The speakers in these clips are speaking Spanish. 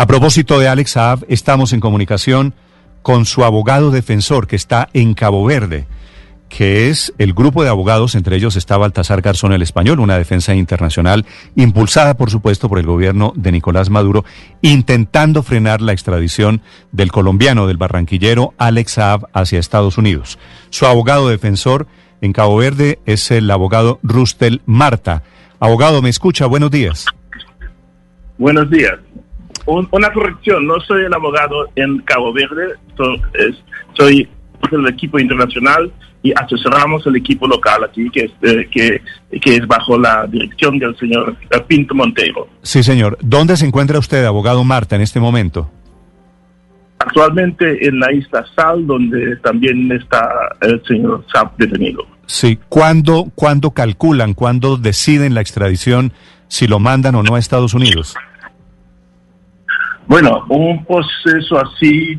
A propósito de Alex Saab, estamos en comunicación con su abogado defensor que está en Cabo Verde, que es el grupo de abogados, entre ellos está Baltasar Garzón el Español, una defensa internacional impulsada, por supuesto, por el gobierno de Nicolás Maduro, intentando frenar la extradición del colombiano, del barranquillero Alex Saab hacia Estados Unidos. Su abogado defensor en Cabo Verde es el abogado Rustel Marta. Abogado, ¿me escucha? Buenos días. Buenos días una corrección, no soy el abogado en Cabo Verde, soy, del equipo internacional y asesoramos el equipo local aquí, que es, eh, que, que es bajo la dirección del señor Pinto Monteiro. Sí, señor. ¿Dónde se encuentra usted, abogado Marta, en este momento? Actualmente en la isla Sal, donde también está el señor Saab detenido. Sí. ¿Cuándo, ¿Cuándo calculan, cuándo deciden la extradición, si lo mandan o no a Estados Unidos? Bueno, un proceso así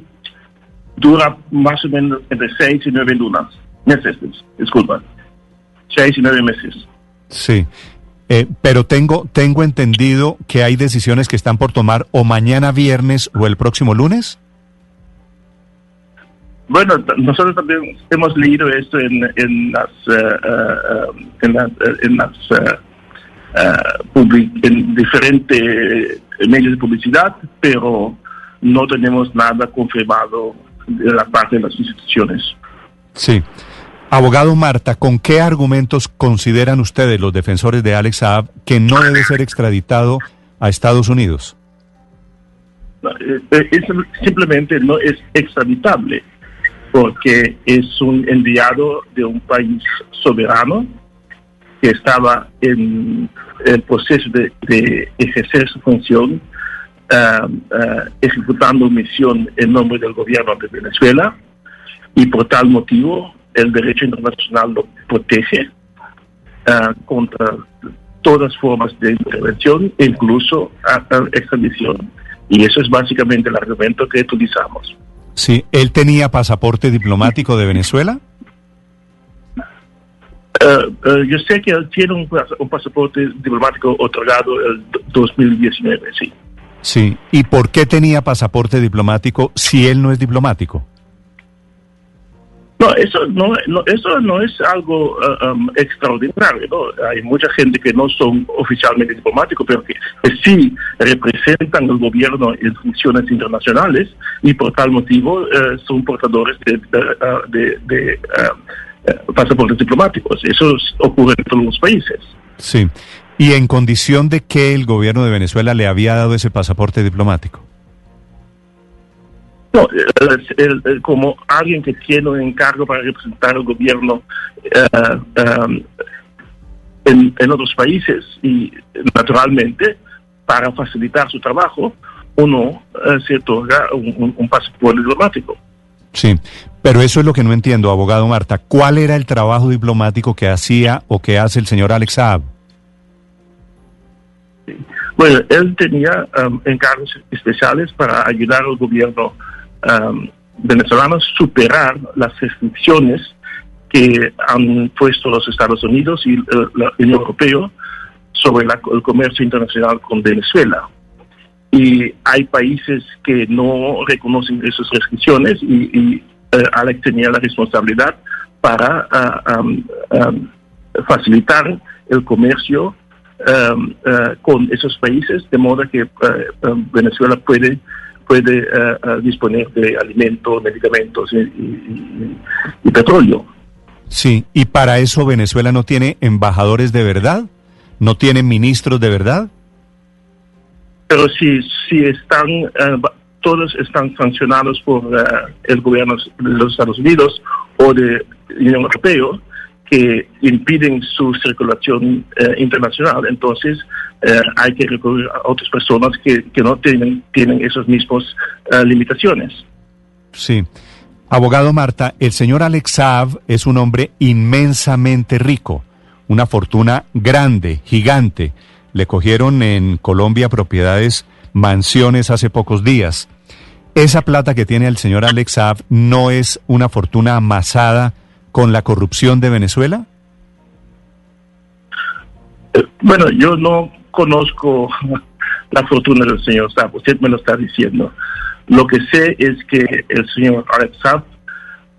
dura más o menos entre seis y nueve lunas, meses, disculpa, seis y nueve meses. Sí, eh, pero tengo, tengo entendido que hay decisiones que están por tomar o mañana viernes o el próximo lunes. Bueno, nosotros también hemos leído esto en, en las, uh, en las, en las en diferentes medios de publicidad, pero no tenemos nada confirmado de la parte de las instituciones. Sí. Abogado Marta, ¿con qué argumentos consideran ustedes, los defensores de Alex Saab, que no debe ser extraditado a Estados Unidos? Eh, eh, simplemente no es extraditable porque es un enviado de un país soberano que estaba en el proceso de, ejercer su función, uh, uh, ejecutando misión en nombre del gobierno de Venezuela, y por tal motivo el derecho internacional lo protege uh, contra todas formas de intervención, incluso extradición. Y eso es básicamente el argumento que utilizamos. Sí, ¿él tenía pasaporte diplomático de Venezuela? Uh, uh, yo sé que él tiene un, un, pasaporte diplomático otorgado el 2019, sí. Sí, ¿y por qué tenía pasaporte diplomático si él no es diplomático? No, eso no, no eso no es algo uh, um, extraordinario. ¿no? Hay mucha gente que no son oficialmente diplomáticos, pero que, sí representan el gobierno en funciones internacionales y por tal motivo son portadores de, de, de pasaportes diplomáticos. Eso ocurre en todos los países. Sí. ¿Y en condición de que el gobierno de Venezuela le había dado ese pasaporte diplomático? No, como alguien que tiene un encargo para representar al gobierno um, en, otros países y naturalmente para facilitar su trabajo uno uh, se otorga un pasaporte diplomático. Sí, pero eso es lo que no entiendo, abogado Marta. ¿Cuál era el trabajo diplomático que hacía o que hace el señor Alex Saab? Bueno, él tenía um, encargos especiales para ayudar al gobierno um, venezolano a superar las restricciones que han puesto los Estados Unidos y uh, la Unión Europea sobre el comercio internacional con Venezuela. Y hay países que no reconocen esas restricciones y eh, Alex tenía la responsabilidad para ah, facilitar el comercio eh, con esos países, de modo que eh, Venezuela puede puede disponer de alimentos, medicamentos y, petróleo. Sí, y para eso Venezuela no tiene embajadores de verdad, no tiene ministros de verdad. Pero si, si están todos están sancionados por eh, el gobierno de los Estados Unidos o de la Unión Europea que impiden su circulación eh, internacional. Entonces, eh, hay que recurrir a otras personas que, que no tienen, tienen esas mismas limitaciones. Sí. Abogado Marta, el señor Alex Saab es un hombre inmensamente rico, una fortuna grande, gigante. Le cogieron en Colombia propiedades mansiones hace pocos días. ¿Esa plata que tiene el señor Alex Saab no es una fortuna amasada con la corrupción de Venezuela? Eh, bueno, yo no conozco la fortuna del señor Saab, usted me lo está diciendo. Lo que sé es que el señor Alex Saab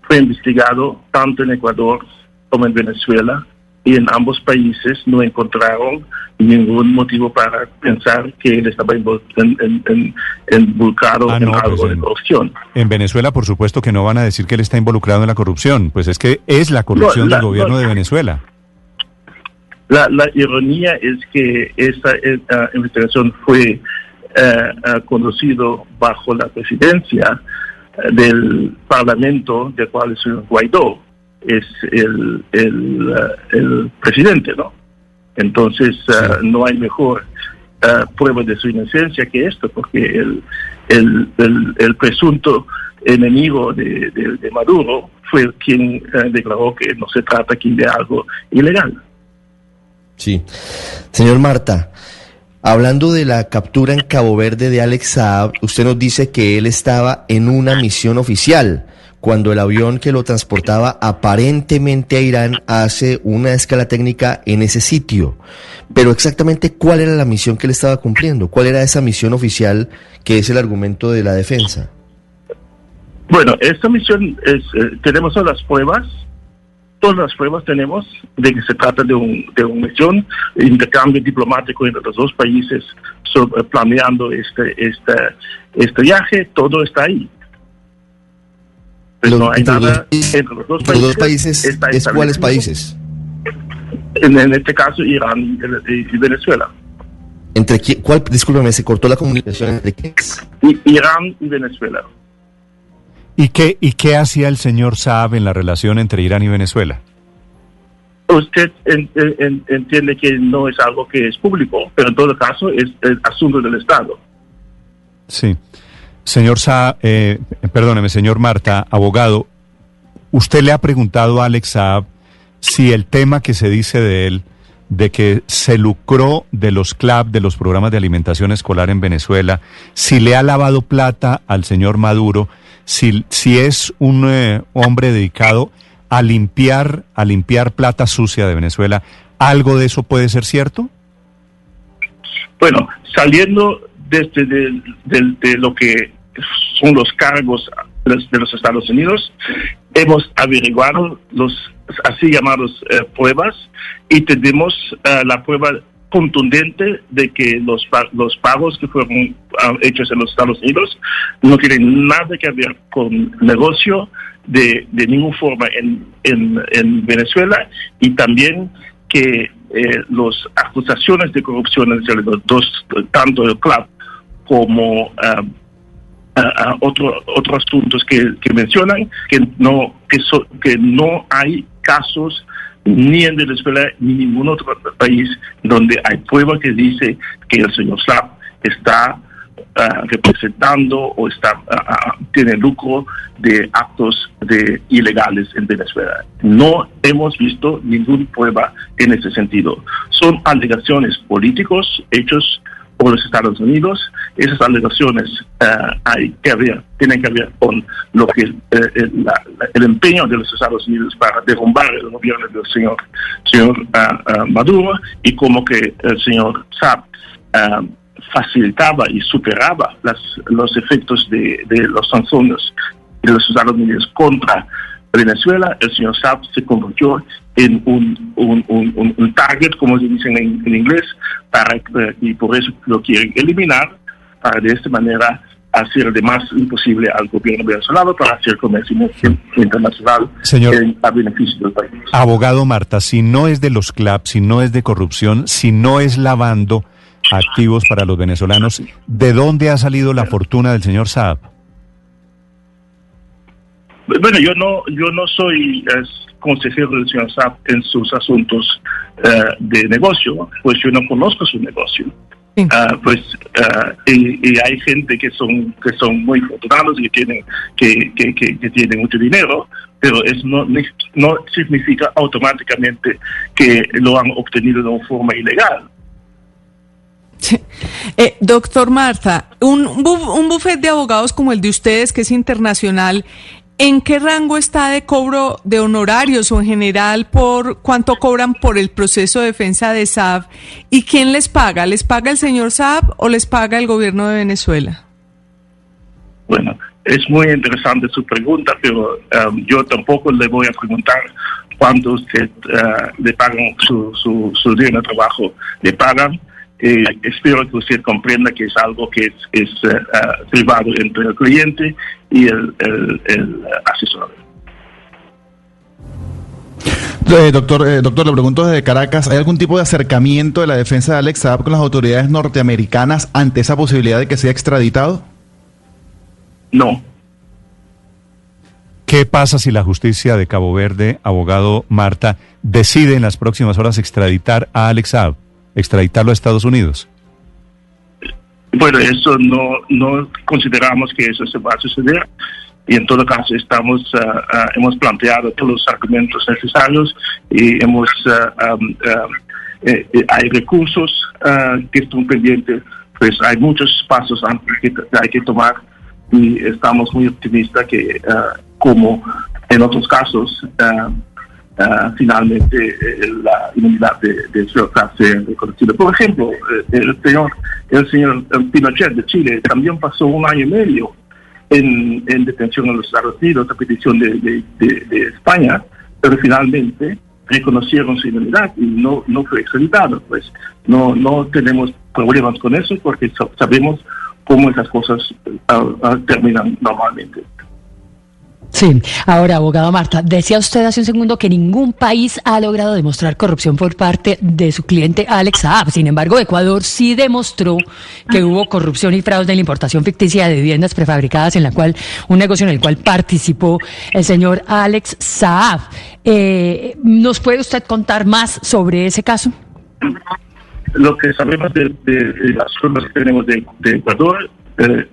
fue investigado tanto en Ecuador como en Venezuela y en ambos países no encontraron ningún motivo para pensar que él estaba involucrado en, ah, algo pues de corrupción. En Venezuela, por supuesto que no van a decir que él está involucrado en la corrupción, pues es que es la corrupción del gobierno de Venezuela. La, ironía es que esta, investigación fue eh, eh, conducido bajo la presidencia del Parlamento, del cual el señor Guaidó es el, el, el presidente, ¿no? Entonces, uh, no hay mejor uh, prueba de su inocencia que esto, porque el, el, el, presunto enemigo de, de, Maduro fue quien uh, declaró que no se trata aquí de algo ilegal. Sí. Señor Marta, hablando de la captura en Cabo Verde de Alex Saab, usted nos dice que él estaba en una misión oficial cuando el avión que lo transportaba aparentemente a Irán hace una escala técnica en ese sitio. Pero exactamente cuál era la misión que él estaba cumpliendo, cuál era esa misión oficial que es el argumento de la defensa. Bueno, esta misión es, eh, tenemos todas las pruebas, todas las pruebas tenemos de que se trata de, un, de una misión, intercambio diplomático entre los dos países sobre, planeando este, este, este viaje, todo está ahí no hay nada entre los dos países. Los dos países ¿Es cuáles países? En, este caso, Irán y, Venezuela. ¿Entre quién? ¿Cuál? Discúlpeme, se cortó la comunicación. ¿Entre quiénes? Irán y Venezuela. ¿Y qué, ¿Y qué hacía el señor Saab en la relación entre Irán y Venezuela? Usted entiende que no es algo que es público, pero en todo caso es el asunto del Estado. Sí. Señor Sa, eh, perdóneme, señor Marta, abogado, usted le ha preguntado a Alex Saab si el tema que se dice de él, de que se lucró de los CLAP, de los programas de alimentación escolar en Venezuela, si le ha lavado plata al señor Maduro, si, si es un eh, hombre dedicado a limpiar, a limpiar plata sucia de Venezuela, ¿algo de eso puede ser cierto? Bueno, saliendo desde de, lo que son los cargos de los Estados Unidos, hemos averiguado los así llamados eh, pruebas y tenemos eh, la prueba contundente de que los, los pagos que fueron ah, hechos en los Estados Unidos no tienen nada que ver con negocio de, de ninguna forma en, en, Venezuela y también que eh, las acusaciones de corrupción entre los dos, tanto el club como ah, otro, otros asuntos que, mencionan que no que, que no hay casos ni en Venezuela ni en ningún otro país donde hay prueba que dice que el señor Slap está ah, representando o está tiene lucro de actos de ilegales en Venezuela. No hemos visto ninguna prueba en ese sentido. Son alegaciones políticos hechos por los Estados Unidos. Esas alegaciones eh, hay que ver, tienen que ver con lo que eh, el, empeño de los Estados Unidos para derrumbar el gobierno del señor, señor uh, Maduro y como que el señor Saab facilitaba y superaba las, los efectos de, las sanciones de los Estados Unidos contra Venezuela, el señor Saab se convirtió en un, un, un, target, como se dice en, inglés, para, eh, y por eso lo quieren eliminar, para de esta manera hacer de más imposible al gobierno venezolano para hacer comercio internacional Señor, a beneficio del país. Abogado Marta, si no es de los CLAP, si no es de corrupción, si no es lavando activos para los venezolanos, ¿de dónde ha salido la fortuna del señor Saab? Bueno, yo no, yo no soy consejero del señor Saab en sus asuntos eh, de negocio, pues yo no conozco su negocio. Ah, pues ah, y, hay gente que son que son muy afortunados y que tienen que, que, que, tienen mucho dinero pero eso no, no significa automáticamente que lo han obtenido de una forma ilegal. Eh, doctor Marta, un, un bufete de abogados como el de ustedes, que es internacional, ¿En qué rango está de cobro de honorarios o en general por cuánto cobran por el proceso de defensa de Saab? ¿Y quién les paga? ¿Les paga el señor Saab o les paga el gobierno de Venezuela? Bueno, es muy interesante su pregunta, pero um, yo tampoco le voy a preguntar cuánto usted uh, le pagan su, su, su día de trabajo. Le pagan. Eh, espero que usted comprenda que es algo que es, es uh, uh, privado entre el cliente y el, el, el asesor. Eh, doctor, eh, doctor, le pregunto desde Caracas, ¿hay algún tipo de acercamiento de la defensa de Alex Saab con las autoridades norteamericanas ante esa posibilidad de que sea extraditado? No. ¿Qué pasa si la justicia de Cabo Verde, abogado Marta, decide en las próximas horas extraditar a Alex Saab, extraditarlo a Estados Unidos? Bueno, eso no, no consideramos que eso se va a suceder y en todo caso estamos uh, hemos planteado todos los argumentos necesarios y hemos uh, um, eh, hay recursos que están pendientes pues hay muchos pasos que hay que tomar y estamos muy optimistas que como en otros casos finalmente eh, la inmunidad de, de sea reconocida. Por ejemplo, el señor el señor Pinochet de Chile también pasó un año y medio en, en detención en los Estados Unidos a petición de, España, pero finalmente reconocieron su inmunidad y no, no fue extraditado. Pues no, no tenemos problemas con eso porque sabemos cómo esas cosas uh, uh, terminan normalmente. Sí, ahora, abogado Marta, decía usted hace un segundo que ningún país ha logrado demostrar corrupción por parte de su cliente Alex Saab. Sin embargo, Ecuador sí demostró que hubo corrupción y fraude en la importación ficticia de viviendas prefabricadas, en la cual un negocio en el cual participó el señor Alex Saab. Eh, ¿Nos puede usted contar más sobre ese caso? Lo que sabemos de, las pruebas que tenemos de, Ecuador. Eh,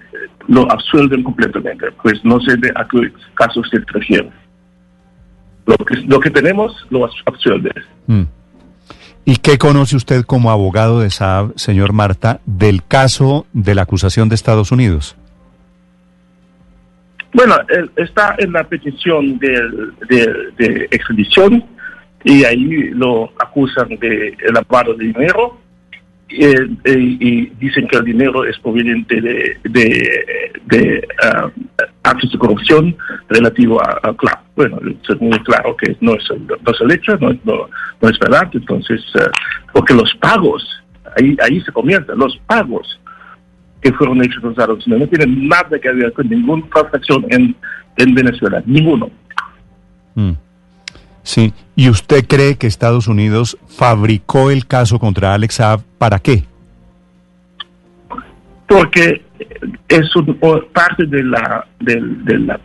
lo absuelven completamente. Pues no sé de a qué caso se refiere. Lo que, lo que tenemos lo absuelve. Mm. ¿Y qué conoce usted como abogado de Saab, señor Marta, del caso de la acusación de Estados Unidos? Bueno, él está en la petición de, de, de extradición y ahí lo acusan de lavado de dinero eh, y dicen que el dinero es proveniente de, de, uh, actos de corrupción relativo a, a. Bueno, es muy claro que no es, no es el hecho, no, no, es verdad. Entonces, uh, porque los pagos, ahí, ahí se comienzan, los pagos que fueron hechos Estados Unidos no tienen nada que ver con ninguna transacción en, en Venezuela, ninguno. Mm. Sí, ¿y usted cree que Estados Unidos fabricó el caso contra Alex Saab para qué? Porque es un, parte de la, de, la,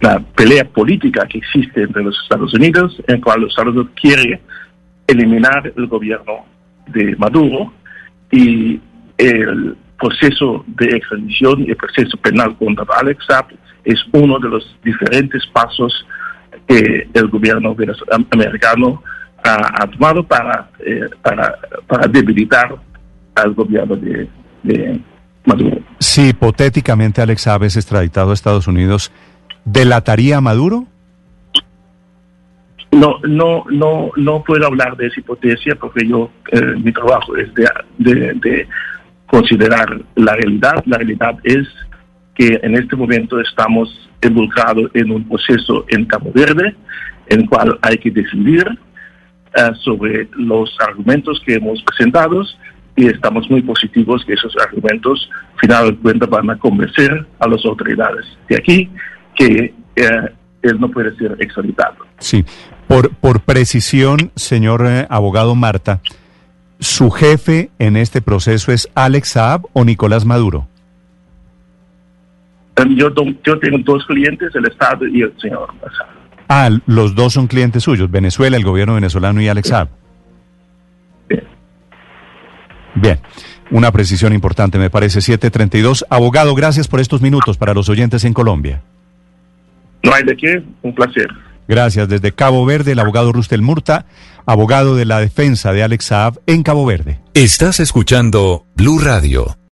la, pelea política que existe entre los Estados Unidos, en cual los Estados Unidos quiere eliminar el gobierno de Maduro y el proceso de extradición y el proceso penal contra Alex Saab es uno de los diferentes pasos que el gobierno americano ha, tomado para, eh, para, para debilitar al gobierno de, Maduro. Si hipotéticamente Alex Saab es extraditado a Estados Unidos, ¿delataría a Maduro? No, no, no, no puedo hablar de esa hipotesia porque yo, eh, mi trabajo es de, de, de, considerar la realidad. La realidad es que en este momento estamos involucrados en un proceso en Cabo Verde, en el cual hay que decidir uh, sobre los argumentos que hemos presentado y estamos muy positivos que esos argumentos, final de cuentas, van a convencer a las autoridades de aquí que uh, él no puede ser extraditado. Sí, por, por precisión, señor eh, abogado Marta, ¿su jefe en este proceso es Alex Saab o Nicolás Maduro? Yo, yo tengo dos clientes, el Estado y el señor Ah, los dos son clientes suyos, Venezuela, el gobierno venezolano y Alex Saab. Bien. Bien, una precisión importante, me parece, 732. Abogado, gracias por estos minutos para los oyentes en Colombia. No hay de qué, un placer. Gracias. Desde Cabo Verde, el abogado Rustel Murta, abogado de la defensa de Alex Saab en Cabo Verde. Estás escuchando Blue Radio.